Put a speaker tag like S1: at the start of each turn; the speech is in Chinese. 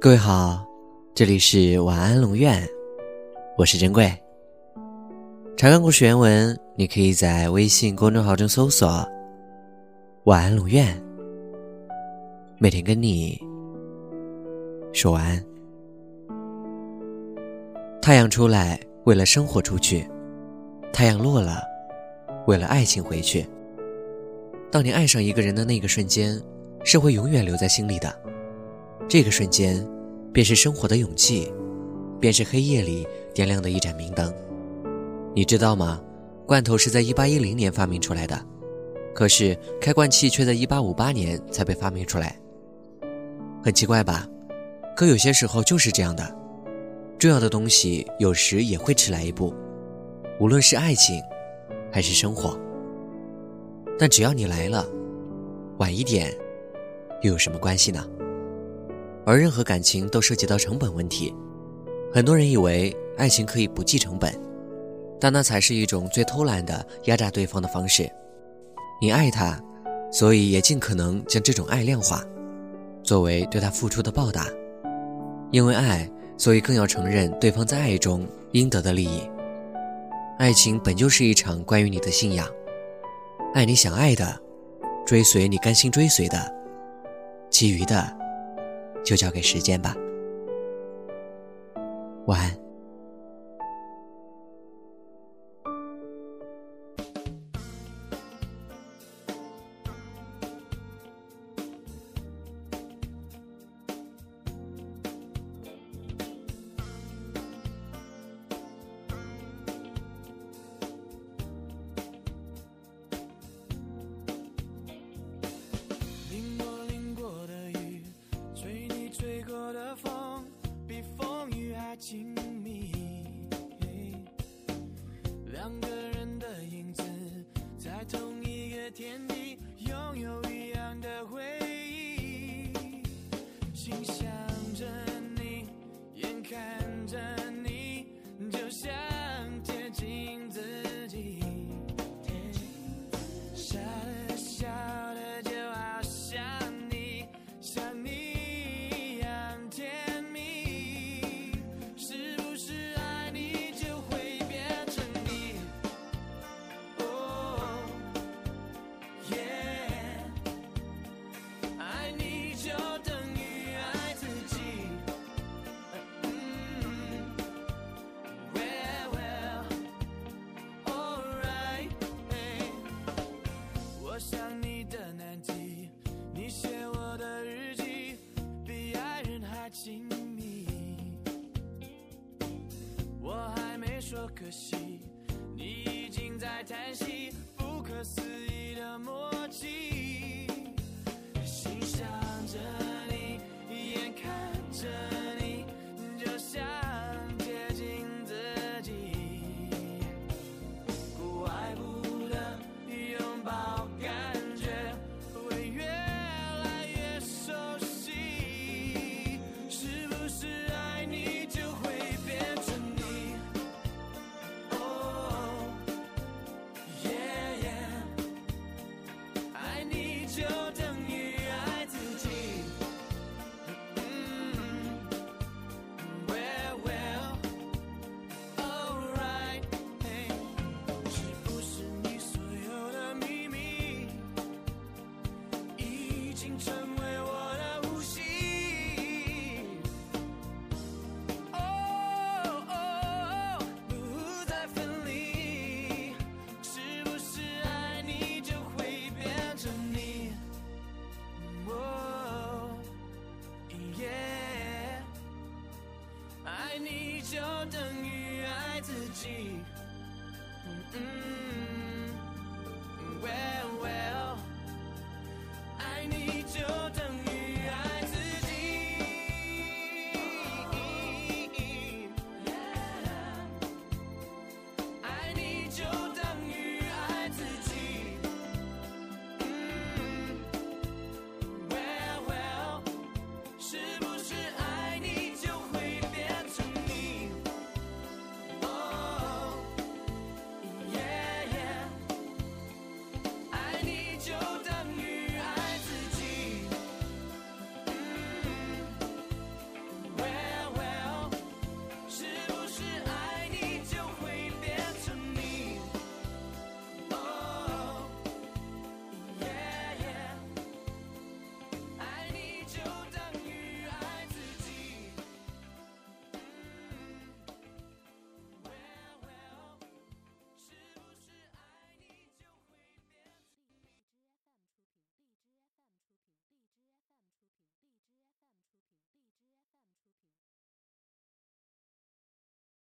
S1: 各位好，这里是晚安龙院，我是珍贵。查看故事原文，你可以在微信公众号中搜索“晚安龙院”，每天跟你说晚安。太阳出来，为了生活出去；太阳落了，为了爱情回去。当你爱上一个人的那个瞬间，是会永远留在心里的。这个瞬间，便是生活的勇气，便是黑夜里点亮的一盏明灯。你知道吗？罐头是在一八一零年发明出来的，可是开罐器却在一八五八年才被发明出来。很奇怪吧？可有些时候就是这样的，重要的东西有时也会迟来一步，无论是爱情，还是生活。但只要你来了，晚一点，又有什么关系呢？而任何感情都涉及到成本问题，很多人以为爱情可以不计成本，但那才是一种最偷懒的压榨对方的方式。你爱他，所以也尽可能将这种爱量化，作为对他付出的报答。因为爱，所以更要承认对方在爱中应得的利益。爱情本就是一场关于你的信仰，爱你想爱的，追随你甘心追随的，其余的。就交给时间吧。晚安。
S2: 天地拥有一样的回忆，心想可惜，你已经在叹息，不可思议的默契。心想着你，眼看着